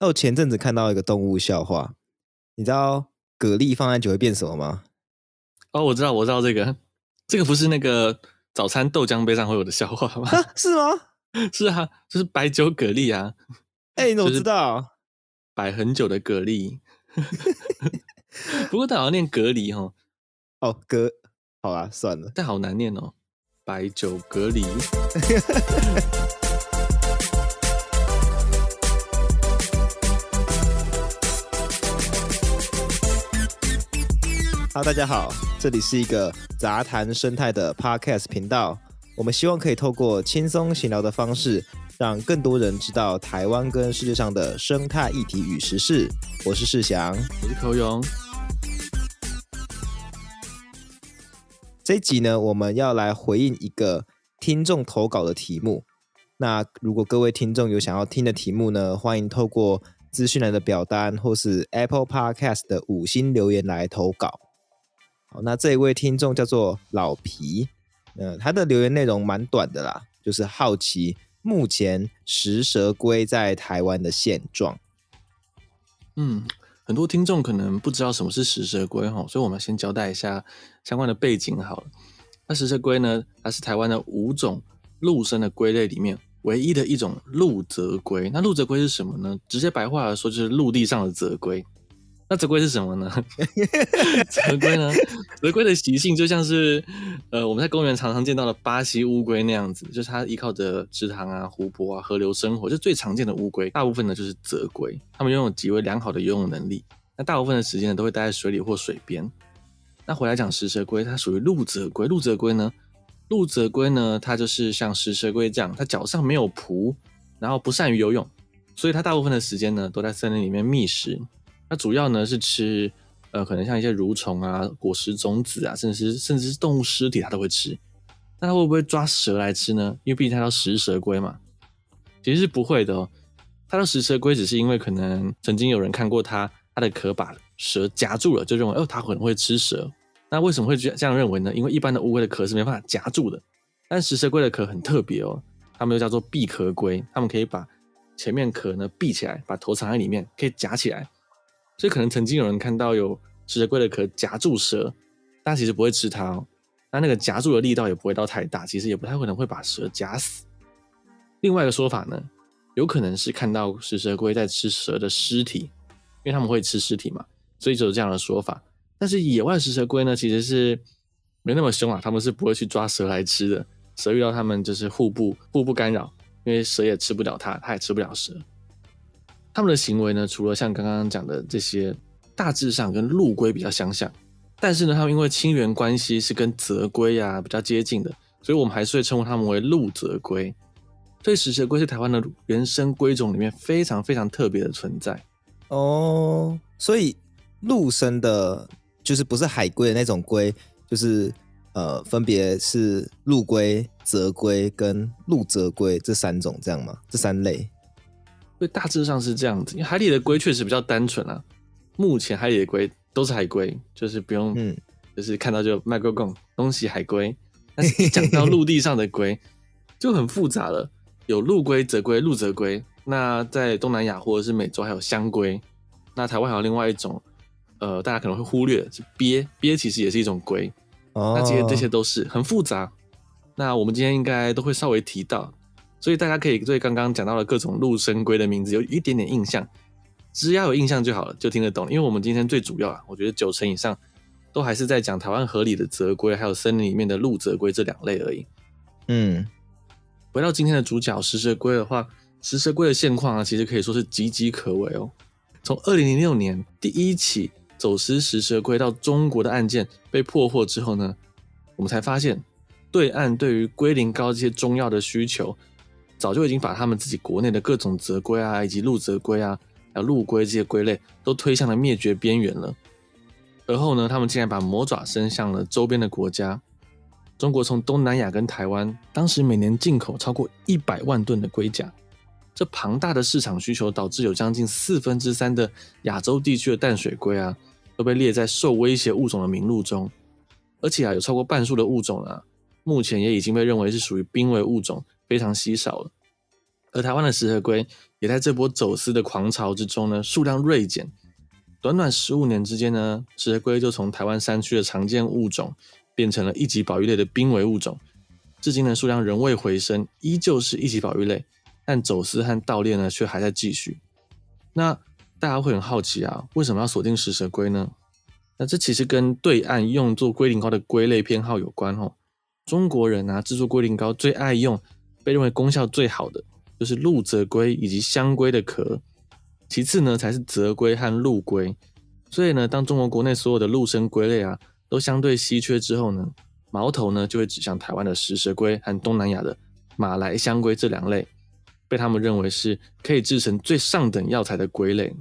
那我前阵子看到一个动物笑话，你知道蛤蜊放在酒会变什么吗？哦，我知道，我知道这个，这个不是那个早餐豆浆杯上会有的笑话吗？是吗？是啊，就是白酒蛤蜊啊。哎、欸，你怎么知道？摆很久的蛤蜊。不过，它好像念蛤蜊哈。哦，蛤，好啦，算了，但好难念哦。白酒蛤蜊。哈，大家好，这里是一个杂谈生态的 Podcast 频道。我们希望可以透过轻松闲聊的方式，让更多人知道台湾跟世界上的生态议题与时事。我是世祥，我是口勇。这一集呢，我们要来回应一个听众投稿的题目。那如果各位听众有想要听的题目呢，欢迎透过资讯栏的表单或是 Apple Podcast 的五星留言来投稿。好，那这一位听众叫做老皮，呃，他的留言内容蛮短的啦，就是好奇目前食蛇龟在台湾的现状。嗯，很多听众可能不知道什么是食蛇龟哈，所以我们先交代一下相关的背景好了。那食蛇龟呢，它是台湾的五种陆生的龟类里面唯一的一种陆泽龟。那陆泽龟是什么呢？直接白话来说，就是陆地上的泽龟。那泽龟是什么呢？泽龟呢？泽龟的习性就像是，呃，我们在公园常常见到的巴西乌龟那样子，就是它依靠着池塘啊、湖泊啊、河流生活，就最常见的乌龟。大部分呢就是泽龟，它们拥有极为良好的游泳能力。那大部分的时间呢都会待在水里或水边。那回来讲食蛇龟，它属于陆泽龟。陆泽龟呢？陆泽龟呢？它就是像食蛇龟这样，它脚上没有蹼，然后不善于游泳，所以它大部分的时间呢都在森林里面觅食。那主要呢是吃，呃，可能像一些蠕虫啊、果实种子啊，甚至是甚至是动物尸体，它都会吃。那它会不会抓蛇来吃呢？因为毕竟它叫食蛇龟嘛，其实是不会的哦。它叫食蛇龟，只是因为可能曾经有人看过它，它的壳把蛇夹住了，就认为哦，它可能会吃蛇。那为什么会这样认为呢？因为一般的乌龟的壳是没办法夹住的，但食蛇龟的壳很特别哦，它们又叫做闭壳龟，它们可以把前面壳呢闭起来，把头藏在里面，可以夹起来。所以可能曾经有人看到有食蛇龟的壳夹住蛇，但其实不会吃它哦。那那个夹住的力道也不会到太大，其实也不太可能会把蛇夹死。另外一个说法呢，有可能是看到食蛇龟在吃蛇的尸体，因为他们会吃尸体嘛，所以就有这样的说法。但是野外食蛇龟呢，其实是没那么凶啊，他们是不会去抓蛇来吃的。蛇遇到他们就是互不互不干扰，因为蛇也吃不了它，它也吃不了蛇。他们的行为呢，除了像刚刚讲的这些，大致上跟陆龟比较相像，但是呢，他们因为亲缘关系是跟泽龟啊比较接近的，所以我们还是会称呼他们为陆泽龟。所以食蛇龟是台湾的原生龟种里面非常非常特别的存在哦。所以陆生的，就是不是海龟的那种龟，就是呃，分别是陆龟、泽龟跟陆泽龟这三种，这样吗？这三类。所以大致上是这样子，因为海里的龟确实比较单纯啊。目前海里的龟都是海龟，就是不用，嗯，就是看到就麦克贡东西海龟。但是讲到陆地上的龟，就很复杂了，有陆龟、泽龟、陆泽龟。那在东南亚或者是美洲还有香龟。那台湾还有另外一种，呃，大家可能会忽略的是鳖，鳖其实也是一种龟。哦，那这些这些都是很复杂。那我们今天应该都会稍微提到。所以大家可以对刚刚讲到的各种陆生龟的名字有一点点印象，只要有印象就好了，就听得懂。因为我们今天最主要啊，我觉得九成以上都还是在讲台湾河里的泽龟，还有森林里面的陆泽龟这两类而已。嗯，回到今天的主角食蛇龟的话，食蛇龟的现况啊，其实可以说是岌岌可危哦。从二零零六年第一起走私食蛇龟到中国的案件被破获之后呢，我们才发现对岸对于龟苓膏这些中药的需求。早就已经把他们自己国内的各种泽龟啊，以及陆泽龟啊，还有陆龟这些龟类都推向了灭绝边缘了。而后呢，他们竟然把魔爪伸向了周边的国家。中国从东南亚跟台湾，当时每年进口超过一百万吨的龟甲。这庞大的市场需求导致有将近四分之三的亚洲地区的淡水龟啊，都被列在受威胁物种的名录中。而且啊，有超过半数的物种啊，目前也已经被认为是属于濒危物种。非常稀少了，而台湾的食蛇龟也在这波走私的狂潮之中呢，数量锐减。短短十五年之间呢，食蛇龟就从台湾山区的常见物种，变成了一级保育类的濒危物种。至今呢，数量仍未回升，依旧是一级保育类，但走私和盗猎呢，却还在继续。那大家会很好奇啊，为什么要锁定食蛇龟呢？那这其实跟对岸用作龟苓膏的龟类偏好有关哦。中国人啊，制作龟苓膏最爱用，被认为功效最好的就是陆泽龟以及香龟的壳，其次呢才是泽龟和陆龟。所以呢，当中国国内所有的陆生龟类啊都相对稀缺之后呢，矛头呢就会指向台湾的食蛇龟和东南亚的马来香龟这两类，被他们认为是可以制成最上等药材的龟类。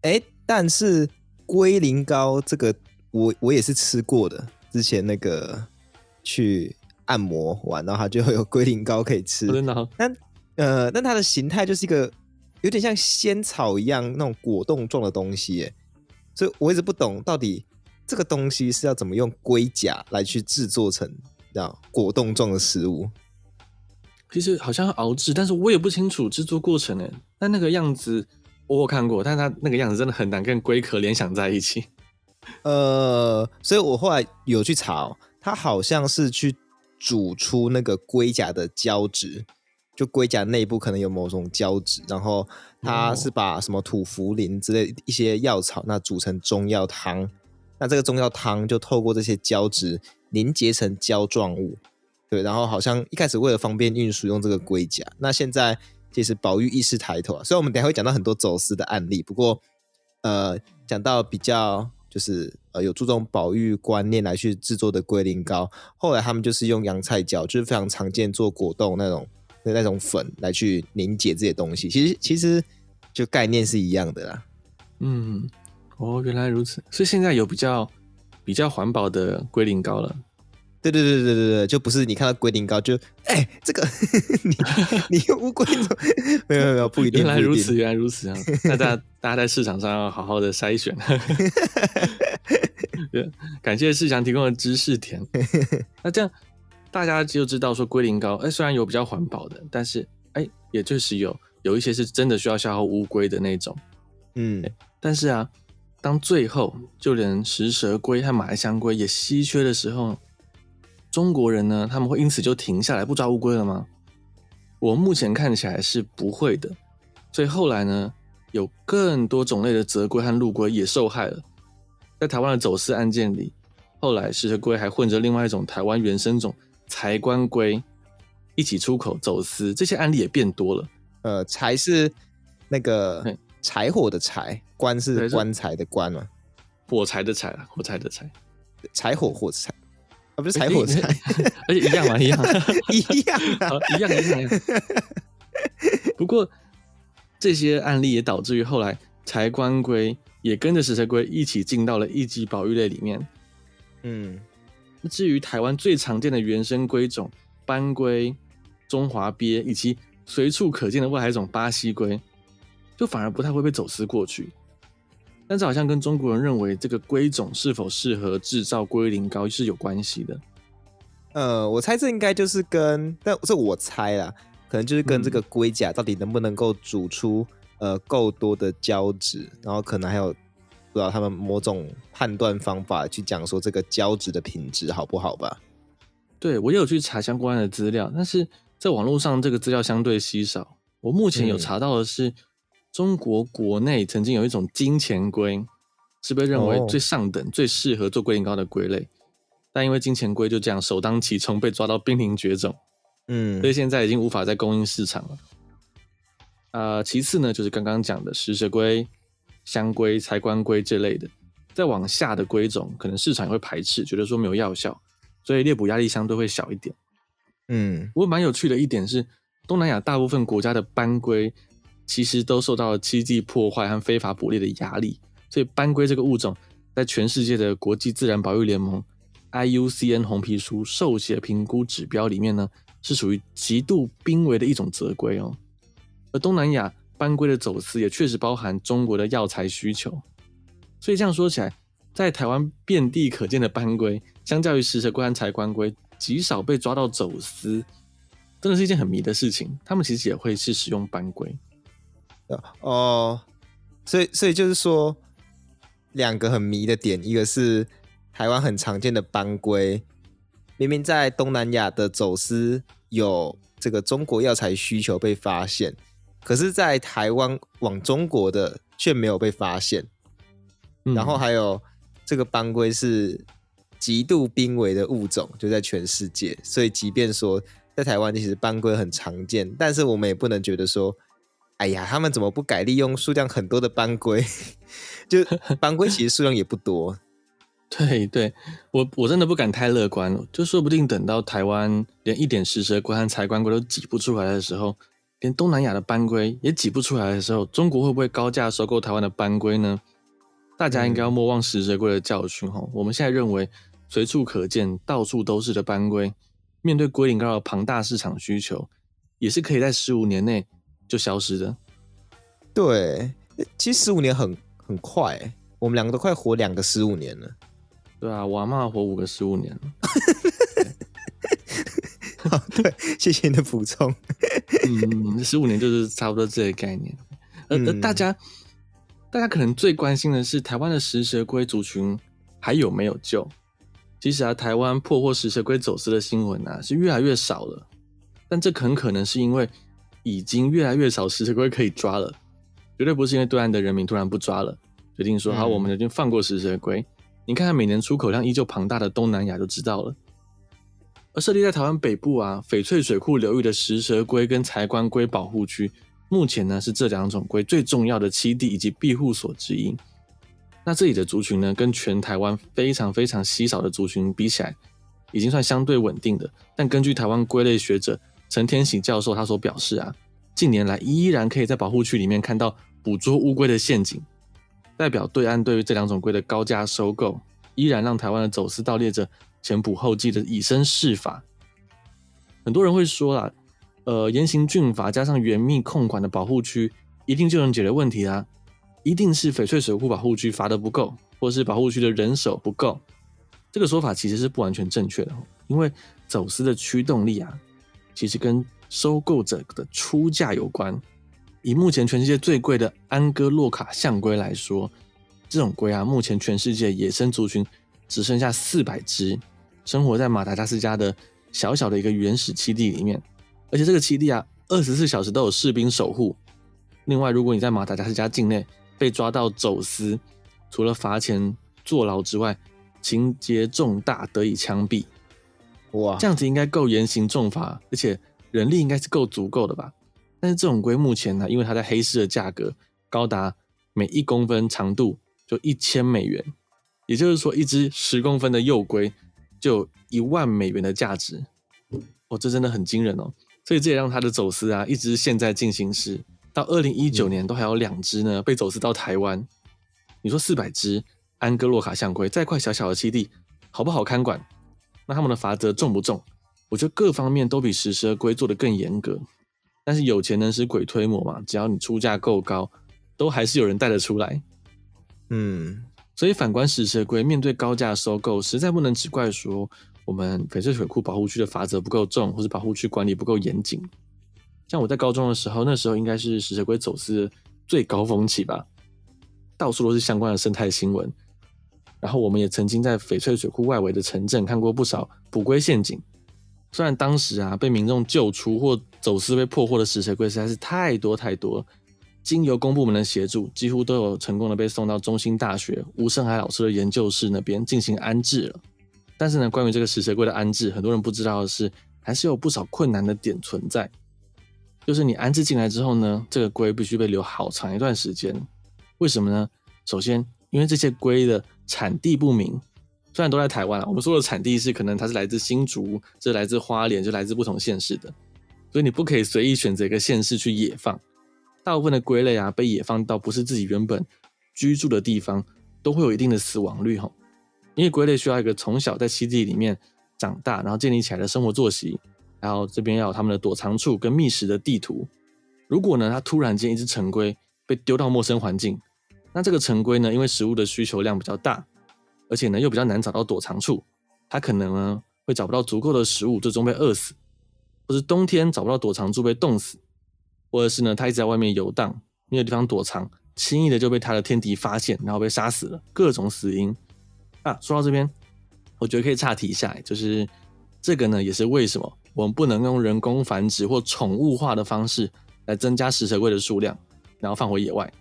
哎，但是。龟苓膏这个我我也是吃过的，之前那个去按摩完，然后它就会有龟苓膏可以吃。真的哦？但呃，但它的形态就是一个有点像仙草一样那种果冻状的东西，耶，所以我一直不懂到底这个东西是要怎么用龟甲来去制作成这样果冻状的食物。其实好像要熬制，但是我也不清楚制作过程诶。但那个样子。我有看过，但是它那个样子真的很难跟龟壳联想在一起。呃，所以我后来有去查哦，它好像是去煮出那个龟甲的胶质，就龟甲内部可能有某种胶质，然后它是把什么土茯苓之类一些药草那煮成中药汤，那这个中药汤就透过这些胶质凝结成胶状物，对，然后好像一开始为了方便运输用这个龟甲，那现在。其实保育意识抬头啊，所以我们等下会讲到很多走私的案例。不过，呃，讲到比较就是呃有注重保育观念来去制作的龟苓膏，后来他们就是用洋菜胶，就是非常常见做果冻那种那那种粉来去凝结这些东西。其实其实就概念是一样的啦。嗯，哦，原来如此。所以现在有比较比较环保的龟苓膏了。对对对对对对，就不是你看到龟苓膏就哎、欸，这个 你你用乌龟没有没有不一定，原来如此，原来如此啊！那大家大家在市场上要好好的筛选。感谢世祥提供的知识点。那这样大家就知道说龟苓膏，哎，虽然有比较环保的，但是哎，也确实有有一些是真的需要消耗乌龟的那种。嗯，但是啊，当最后就连食蛇龟和马来香龟也稀缺的时候。中国人呢，他们会因此就停下来不抓乌龟了吗？我目前看起来是不会的。所以后来呢，有更多种类的泽龟和陆龟也受害了。在台湾的走私案件里，后来食蛇龟还混着另外一种台湾原生种柴棺龟一起出口走私，这些案例也变多了。呃，柴是那个柴火的柴，棺是棺材的棺嘛？火柴的柴啊，火柴的柴，柴火火柴。啊，不是柴火柴，而且一样嘛，一样，一样啊，一样一样。不过这些案例也导致于后来柴棺龟也跟着食蛇龟一起进到了一级保育类里面。嗯，至于台湾最常见的原生龟种斑龟、中华鳖以及随处可见的外来种巴西龟，就反而不太会被走私过去。但是好像跟中国人认为这个龟种是否适合制造龟苓膏是有关系的。呃，我猜这应该就是跟，但这我猜啦，可能就是跟这个龟甲到底能不能够煮出呃够多的胶质，然后可能还有不知道他们某种判断方法去讲说这个胶质的品质好不好吧？对，我也有去查相关的资料，但是在网络上这个资料相对稀少。我目前有查到的是。嗯中国国内曾经有一种金钱龟，是被认为最上等、最适合做龟苓膏的龟类，但因为金钱龟就这样首当其冲被抓到濒临绝种，嗯，所以现在已经无法再供应市场了。呃，其次呢，就是刚刚讲的食蛇龟、香龟、柴官龟这类的，再往下的龟种，可能市场也会排斥，觉得说没有药效，所以猎捕压力相对会小一点。嗯，不过蛮有趣的一点是，东南亚大部分国家的斑龟。其实都受到了栖地破坏和非法捕猎的压力，所以斑龟这个物种在全世界的国际自然保育联盟 IUCN 红皮书受写评估指标里面呢，是属于极度濒危的一种泽龟哦。而东南亚斑龟的走私也确实包含中国的药材需求，所以这样说起来，在台湾遍地可见的斑龟，相较于食蛇龟和柴棺龟，极少被抓到走私，真的是一件很迷的事情。他们其实也会是使用斑龟。哦，所以所以就是说，两个很迷的点，一个是台湾很常见的斑龟，明明在东南亚的走私有这个中国药材需求被发现，可是，在台湾往中国的却没有被发现。嗯、然后还有这个斑龟是极度濒危的物种，就在全世界，所以即便说在台湾其实斑龟很常见，但是我们也不能觉得说。哎呀，他们怎么不改利用数量很多的斑龟？就 斑龟其实数量也不多。对对，我我真的不敢太乐观了。就说不定等到台湾连一点食蛇龟和柴棺龟都挤不出来的时候，连东南亚的斑龟也挤不出来的时候，中国会不会高价收购台湾的斑龟呢？大家应该要莫忘食蛇龟的教训哈。嗯、我们现在认为随处可见、到处都是的斑龟，面对龟苓膏的庞大市场需求，也是可以在十五年内。就消失的，对，其实十五年很很快，我们两个都快活两个十五年了。对啊，我阿嬷活五个十五年了。好，对，谢谢你的补充。嗯，十五年就是差不多这个概念。呃，呃大家，大家可能最关心的是台湾的食蛇龟族群还有没有救？其实啊，台湾破获食蛇龟走私的新闻啊是越来越少了，但这很可能是因为。已经越来越少食蛇龟可以抓了，绝对不是因为对岸的人民突然不抓了，决定说好，我们已经放过食蛇龟。嗯、你看看每年出口量依旧庞大的东南亚就知道了。而设立在台湾北部啊翡翠水库流域的食蛇龟跟柴棺龟保护区，目前呢是这两种龟最重要的栖地以及庇护所之一。那这里的族群呢，跟全台湾非常非常稀少的族群比起来，已经算相对稳定的。但根据台湾龟类学者。陈天喜教授他所表示啊，近年来依然可以在保护区里面看到捕捉乌龟的陷阱，代表对岸对于这两种龟的高价收购，依然让台湾的走私盗猎者前仆后继的以身试法。很多人会说啊，呃，严刑峻法加上严密控管的保护区，一定就能解决问题啊？一定是翡翠水库保护区罚得不够，或是保护区的人手不够？这个说法其实是不完全正确的，因为走私的驱动力啊。其实跟收购者的出价有关。以目前全世界最贵的安哥洛卡象龟来说，这种龟啊，目前全世界野生族群只剩下四百只，生活在马达加斯加的小小的一个原始基地里面。而且这个基地啊，二十四小时都有士兵守护。另外，如果你在马达加斯加境内被抓到走私，除了罚钱、坐牢之外，情节重大，得以枪毙。哇，这样子应该够严刑重罚，而且人力应该是够足够的吧？但是这种龟目前呢，因为它在黑市的价格高达每一公分长度就一千美元，也就是说，一只十公分的幼龟就一万美元的价值。哦，这真的很惊人哦！所以这也让他的走私啊，一直现在进行时，到二零一九年都还有两只呢被走私到台湾。你说四百只安哥洛卡象龟，在一块小小的基地，好不好看管？那他们的罚则重不重？我觉得各方面都比食蛇龟做的更严格。但是有钱能使鬼推磨嘛，只要你出价够高，都还是有人带得出来。嗯，所以反观食蛇龟面对高价收购，实在不能只怪说我们翡翠水库保护区的罚则不够重，或是保护区管理不够严谨。像我在高中的时候，那时候应该是食蛇龟走私最高峰期吧，到处都是相关的生态新闻。然后我们也曾经在翡翠水库外围的城镇看过不少捕龟陷阱。虽然当时啊被民众救出或走私被破获的食蛇龟实在是太多太多，经由公部门的协助，几乎都有成功的被送到中兴大学吴胜海老师的研究室那边进行安置了。但是呢，关于这个食蛇龟的安置，很多人不知道的是，还是有不少困难的点存在。就是你安置进来之后呢，这个龟必须被留好长一段时间。为什么呢？首先，因为这些龟的产地不明，虽然都在台湾，我们说的产地是可能它是来自新竹，这来自花莲，就来自不同县市的，所以你不可以随意选择一个县市去野放。大部分的龟类啊，被野放到不是自己原本居住的地方，都会有一定的死亡率哈。因为龟类需要一个从小在栖地里面长大，然后建立起来的生活作息，然后这边要有他们的躲藏处跟觅食的地图。如果呢，它突然间一只成龟被丢到陌生环境，那这个成龟呢，因为食物的需求量比较大，而且呢又比较难找到躲藏处，它可能呢会找不到足够的食物，最终被饿死，或是冬天找不到躲藏处被冻死，或者是呢它一直在外面游荡，没有地方躲藏，轻易的就被他的天敌发现，然后被杀死了，各种死因啊。说到这边，我觉得可以岔题一下，就是这个呢，也是为什么我们不能用人工繁殖或宠物化的方式来增加食蛇龟的数量，然后放回野外，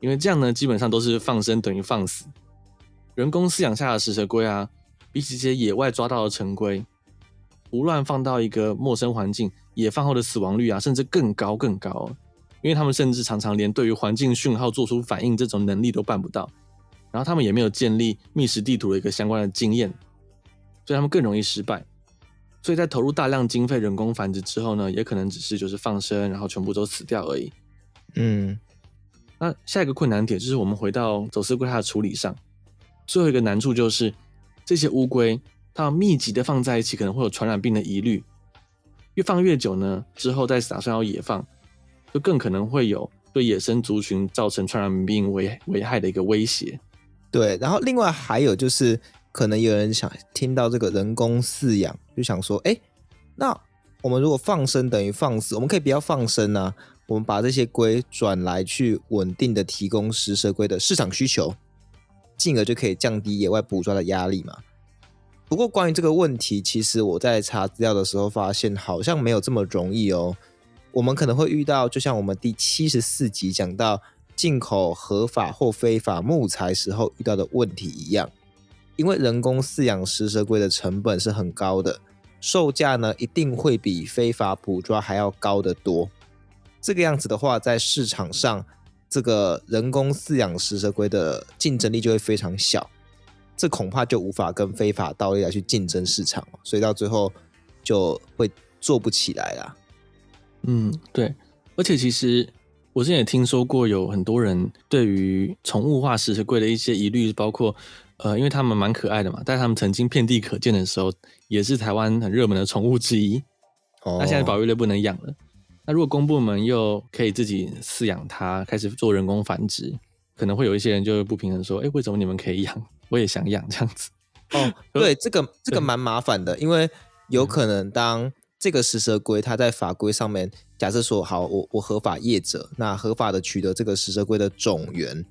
因为这样呢，基本上都是放生等于放死。人工饲养下的食蛇龟啊，比起这些野外抓到的成龟，胡乱放到一个陌生环境，野放后的死亡率啊，甚至更高更高。因为他们甚至常常连对于环境讯号做出反应这种能力都办不到，然后他们也没有建立觅食地图的一个相关的经验，所以他们更容易失败。所以在投入大量经费人工繁殖之后呢，也可能只是就是放生，然后全部都死掉而已。嗯，那下一个困难点就是我们回到走私龟它的处理上，最后一个难处就是这些乌龟它密集的放在一起，可能会有传染病的疑虑，越放越久呢，之后再打算要野放。就更可能会有对野生族群造成传染病危危害的一个威胁。对，然后另外还有就是，可能有人想听到这个人工饲养，就想说，哎，那我们如果放生等于放死，我们可以不要放生啊，我们把这些龟转来去稳定的提供食蛇龟的市场需求，进而就可以降低野外捕抓的压力嘛。不过关于这个问题，其实我在查资料的时候发现，好像没有这么容易哦。我们可能会遇到，就像我们第七十四集讲到进口合法或非法木材时候遇到的问题一样，因为人工饲养食蛇龟的成本是很高的，售价呢一定会比非法捕抓还要高得多。这个样子的话，在市场上，这个人工饲养食蛇龟的竞争力就会非常小，这恐怕就无法跟非法盗猎来去竞争市场，所以到最后就会做不起来啦。嗯，对，而且其实我之前也听说过，有很多人对于宠物化食蛇龟的一些疑虑，包括呃，因为他们蛮可爱的嘛，但是他们曾经遍地可见的时候，也是台湾很热门的宠物之一。哦，那现在保育类不能养了，那如果公部门又可以自己饲养它，开始做人工繁殖，可能会有一些人就不平衡说，哎，为什么你们可以养，我也想养这样子？哦，对，这个这个蛮麻烦的，因为有可能当。这个食蛇龟，它在法规上面，假设说好，我我合法业者，那合法的取得这个食蛇龟的种源，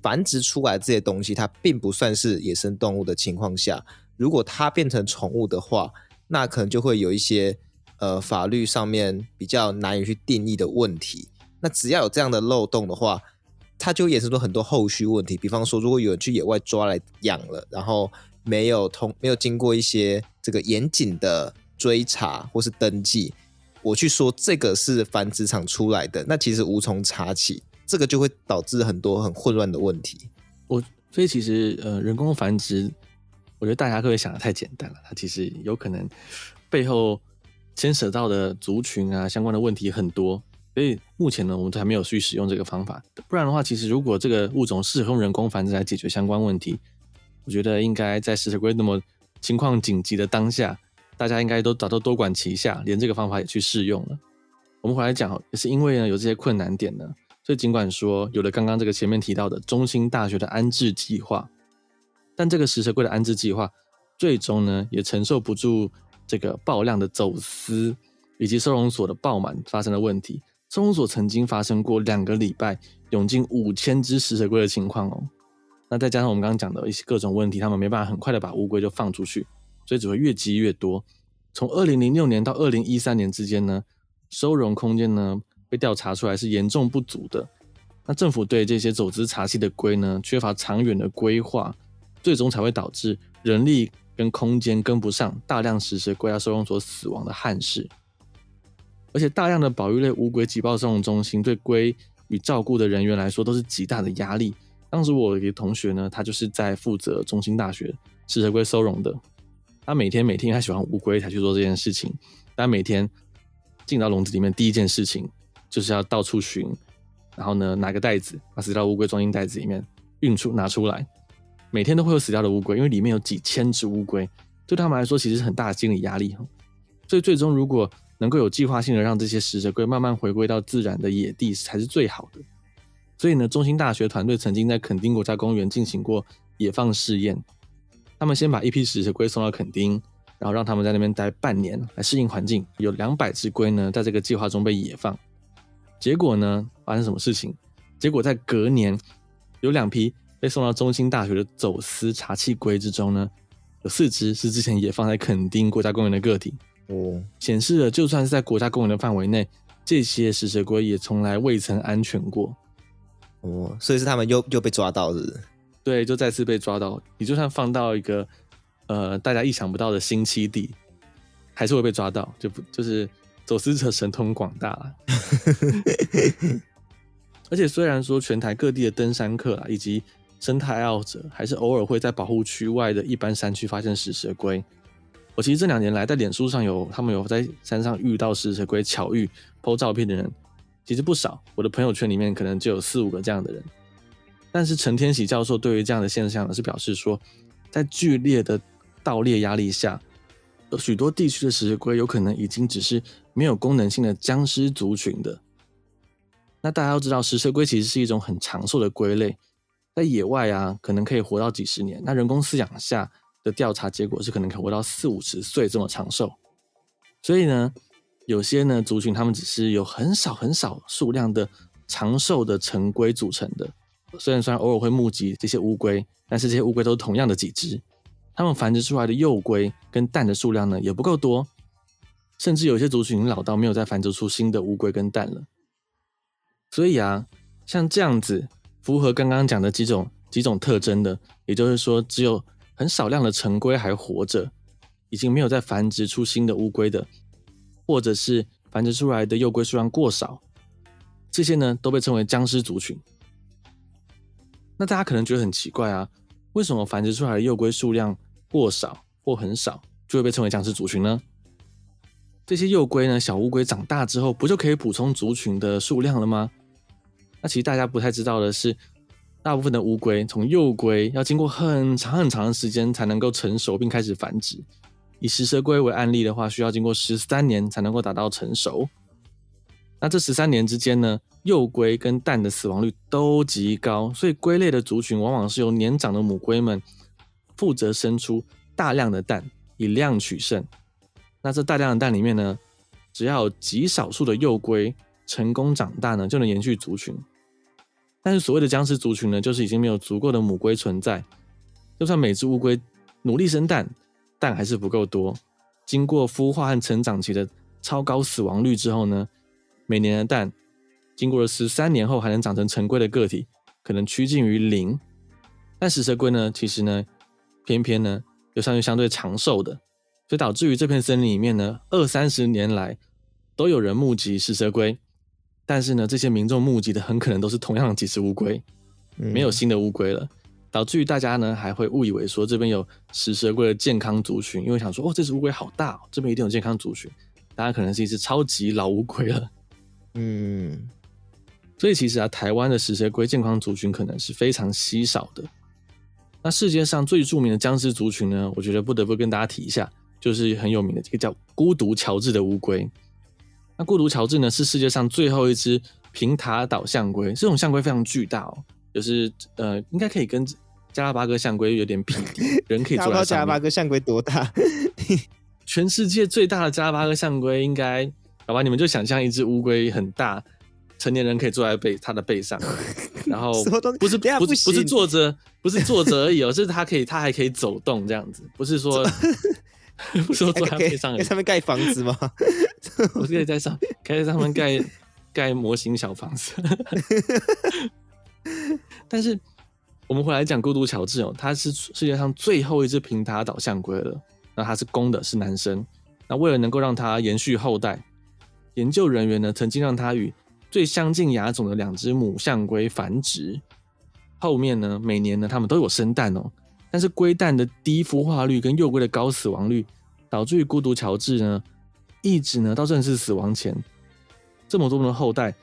繁殖出来这些东西，它并不算是野生动物的情况下，如果它变成宠物的话，那可能就会有一些呃法律上面比较难以去定义的问题。那只要有这样的漏洞的话，它就衍生出很多后续问题。比方说，如果有人去野外抓来养了，然后没有通没有经过一些这个严谨的。追查或是登记，我去说这个是繁殖场出来的，那其实无从查起，这个就会导致很多很混乱的问题。我所以其实呃，人工繁殖，我觉得大家可以想的太简单了，它其实有可能背后牵扯到的族群啊相关的问题很多，所以目前呢，我们都还没有去使用这个方法。不然的话，其实如果这个物种适合用人工繁殖来解决相关问题，我觉得应该在食蛇龟那么情况紧急的当下。大家应该都早都多管齐下，连这个方法也去试用了。我们回来讲，也是因为呢有这些困难点呢，所以尽管说有了刚刚这个前面提到的中兴大学的安置计划，但这个食蛇龟的安置计划最终呢也承受不住这个爆量的走私以及收容所的爆满发生的问题。收容所曾经发生过两个礼拜涌进五千只食蛇龟的情况哦。那再加上我们刚刚讲的一些各种问题，他们没办法很快的把乌龟就放出去。所以只会越积越多。从二零零六年到二零一三年之间呢，收容空间呢被调查出来是严重不足的。那政府对这些走私查缉的龟呢缺乏长远的规划，最终才会导致人力跟空间跟不上，大量食蛇龟要收容所死亡的憾事。而且大量的保育类乌龟挤爆收容中心，对龟与照顾的人员来说都是极大的压力。当时我一个同学呢，他就是在负责中心大学食蛇龟收容的。他每天每天他喜欢乌龟，才去做这件事情。但每天进到笼子里面，第一件事情就是要到处寻，然后呢，拿个袋子把死掉的乌龟装进袋子里面运出拿出来。每天都会有死掉的乌龟，因为里面有几千只乌龟，对他们来说其实是很大的心理压力。所以最终如果能够有计划性的让这些食蛇龟慢慢回归到自然的野地，才是最好的。所以呢，中兴大学团队曾经在垦丁国家公园进行过野放试验。他们先把一批食蛇龟送到垦丁，然后让他们在那边待半年来适应环境。有两百只龟呢，在这个计划中被野放。结果呢，发生什么事情。结果在隔年，有两批被送到中兴大学的走私茶器龟之中呢，有四只是之前也放在垦丁国家公园的个体。哦，显示了就算是在国家公园的范围内，这些食蛇龟也从来未曾安全过。哦，所以是他们又又被抓到是不是？对，就再次被抓到。你就算放到一个呃大家意想不到的新栖地，还是会被抓到。就不就是走私者神通广大。而且虽然说全台各地的登山客啊，以及生态爱好者，还是偶尔会在保护区外的一般山区发现食蛇龟。我其实这两年来在脸书上有他们有在山上遇到食蛇龟巧遇 po 照片的人，其实不少。我的朋友圈里面可能就有四五个这样的人。但是陈天喜教授对于这样的现象呢，是表示说，在剧烈的盗猎压力下，许多地区的食蛇龟有可能已经只是没有功能性的僵尸族群的。那大家要知道，食蛇龟其实是一种很长寿的龟类，在野外啊，可能可以活到几十年。那人工饲养下的调查结果是，可能可活到四五十岁这么长寿。所以呢，有些呢族群，他们只是有很少很少数量的长寿的成龟组成的。虽然虽然偶尔会募集这些乌龟，但是这些乌龟都是同样的几只，它们繁殖出来的幼龟跟蛋的数量呢也不够多，甚至有些族群老到没有再繁殖出新的乌龟跟蛋了。所以啊，像这样子符合刚刚讲的几种几种特征的，也就是说只有很少量的成龟还活着，已经没有再繁殖出新的乌龟的，或者是繁殖出来的幼龟数量过少，这些呢都被称为僵尸族群。那大家可能觉得很奇怪啊，为什么繁殖出来的幼龟数量过少或很少，就会被称为僵尸族群呢？这些幼龟呢，小乌龟长大之后，不就可以补充族群的数量了吗？那其实大家不太知道的是，大部分的乌龟从幼龟要经过很长很长的时间才能够成熟并开始繁殖。以食蛇龟为案例的话，需要经过十三年才能够达到成熟。那这十三年之间呢，幼龟跟蛋的死亡率都极高，所以龟类的族群往往是由年长的母龟们负责生出大量的蛋，以量取胜。那这大量的蛋里面呢，只要极少数的幼龟成功长大呢，就能延续族群。但是所谓的僵尸族群呢，就是已经没有足够的母龟存在，就算每只乌龟努力生蛋，蛋还是不够多。经过孵化和成长期的超高死亡率之后呢，每年的蛋，经过了十三年后还能长成成龟的个体，可能趋近于零。但食蛇龟呢，其实呢，偏偏呢，又算是相对长寿的，所以导致于这片森林里面呢，二三十年来都有人目击食蛇龟，但是呢，这些民众目击的很可能都是同样的几只乌龟，没有新的乌龟了，导致于大家呢还会误以为说这边有食蛇龟的健康族群，因为想说哦，这只乌龟好大哦，这边一定有健康族群，大家可能是一只超级老乌龟了。嗯，所以其实啊，台湾的食蛇龟健康族群可能是非常稀少的。那世界上最著名的僵尸族群呢，我觉得不得不跟大家提一下，就是很有名的这个叫孤独乔治的乌龟。那孤独乔治呢，是世界上最后一只平塔岛象龟，这种象龟非常巨大哦，就是呃，应该可以跟加拉巴哥象龟有点匹敌，人可以 坐在上。加拉巴哥象龟多大？全世界最大的加拉巴哥象龟应该。好吧，你们就想象一只乌龟很大，成年人可以坐在背它的背上，然后不是不是不是坐着，不是坐着而已哦，是它可以它还可以走动这样子，不是说不是说坐在背上，在上面盖房子吗？我是可以在上可以在上面盖盖模型小房子。但是我们回来讲孤独乔治哦，它是世界上最后一只平塔岛象龟了，那它是公的，是男生。那为了能够让它延续后代。研究人员呢，曾经让它与最相近亚种的两只母象龟繁殖，后面呢，每年呢，它们都有生蛋哦。但是龟蛋的低孵化率跟幼龟的高死亡率，导致于孤独乔治呢，一直呢到正式死亡前，这么多的后代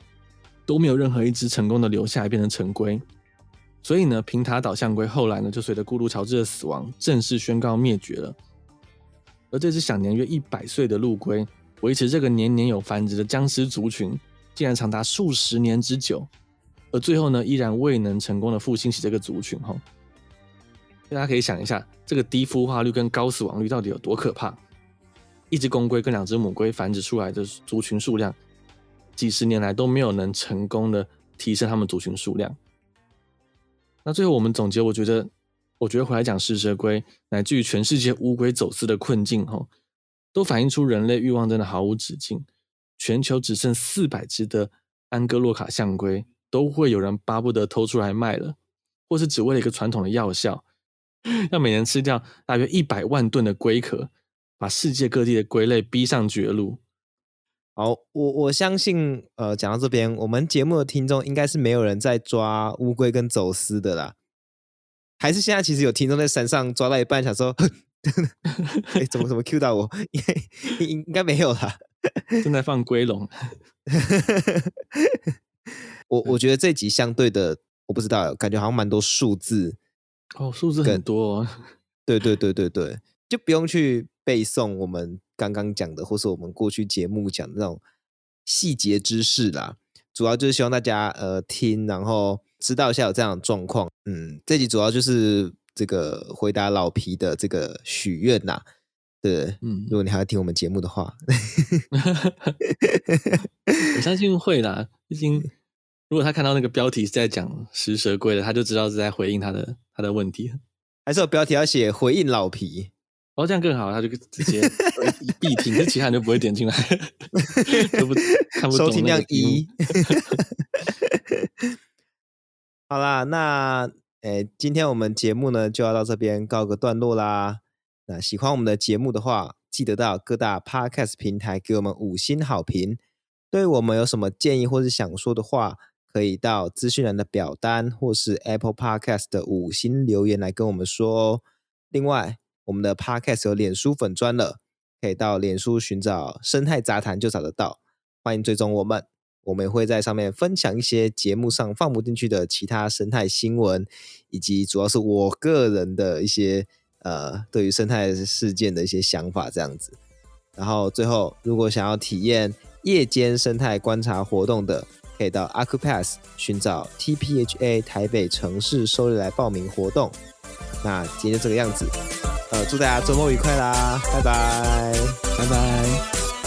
都没有任何一只成功的留下来变成成龟。所以呢，平塔岛象龟后来呢，就随着孤独乔治的死亡，正式宣告灭绝了。而这只享年约一百岁的陆龟。维持这个年年有繁殖的僵尸族群，竟然长达数十年之久，而最后呢，依然未能成功的复兴起这个族群。哈，大家可以想一下，这个低孵化率跟高死亡率到底有多可怕？一只公龟跟两只母龟繁殖出来的族群数量，几十年来都没有能成功的提升它们族群数量。那最后我们总结，我觉得，我觉得回来讲食蛇龟，乃至于全世界乌龟走私的困境，吼，都反映出人类欲望真的毫无止境。全球只剩四百只的安哥洛卡象龟，都会有人巴不得偷出来卖了，或是只为了一个传统的药效，要每年吃掉大约一百万吨的龟壳，把世界各地的龟类逼上绝路。好，我我相信，呃，讲到这边，我们节目的听众应该是没有人在抓乌龟跟走私的啦，还是现在其实有听众在山上抓到一半，想说，哎，怎么怎么 Q 到我？应应该没有啦，正在放龟笼。我我觉得这集相对的，我不知道，感觉好像蛮多数字哦，数字很多，哦，对对对对对，就不用去背诵我们。刚刚讲的，或是我们过去节目讲的那种细节知识啦，主要就是希望大家呃听，然后知道一下有这样的状况。嗯，这集主要就是这个回答老皮的这个许愿呐。对，嗯，如果你还要听我们节目的话，我相信会啦。毕竟，如果他看到那个标题是在讲食蛇龟的，他就知道是在回应他的他的问题。还是有标题要写回应老皮。哦，这样更好，他就直接 必听，这其他人就不会点进来，都不看不懂。收听量一。好啦，那诶，今天我们节目呢就要到这边告个段落啦。那喜欢我们的节目的话，记得到各大 Podcast 平台给我们五星好评。对我们有什么建议或是想说的话，可以到资讯栏的表单或是 Apple Podcast 的五星留言来跟我们说哦。另外，我们的 Podcast 有脸书粉砖了，可以到脸书寻找“生态杂谈”就找得到。欢迎追踪我们，我们也会在上面分享一些节目上放不进去的其他生态新闻，以及主要是我个人的一些呃对于生态事件的一些想法这样子。然后最后，如果想要体验夜间生态观察活动的，可以到 Acupass 寻找 TPHA 台北城市狩猎来报名活动。那今天就这个样子。祝大家周末愉快啦！拜拜，拜拜。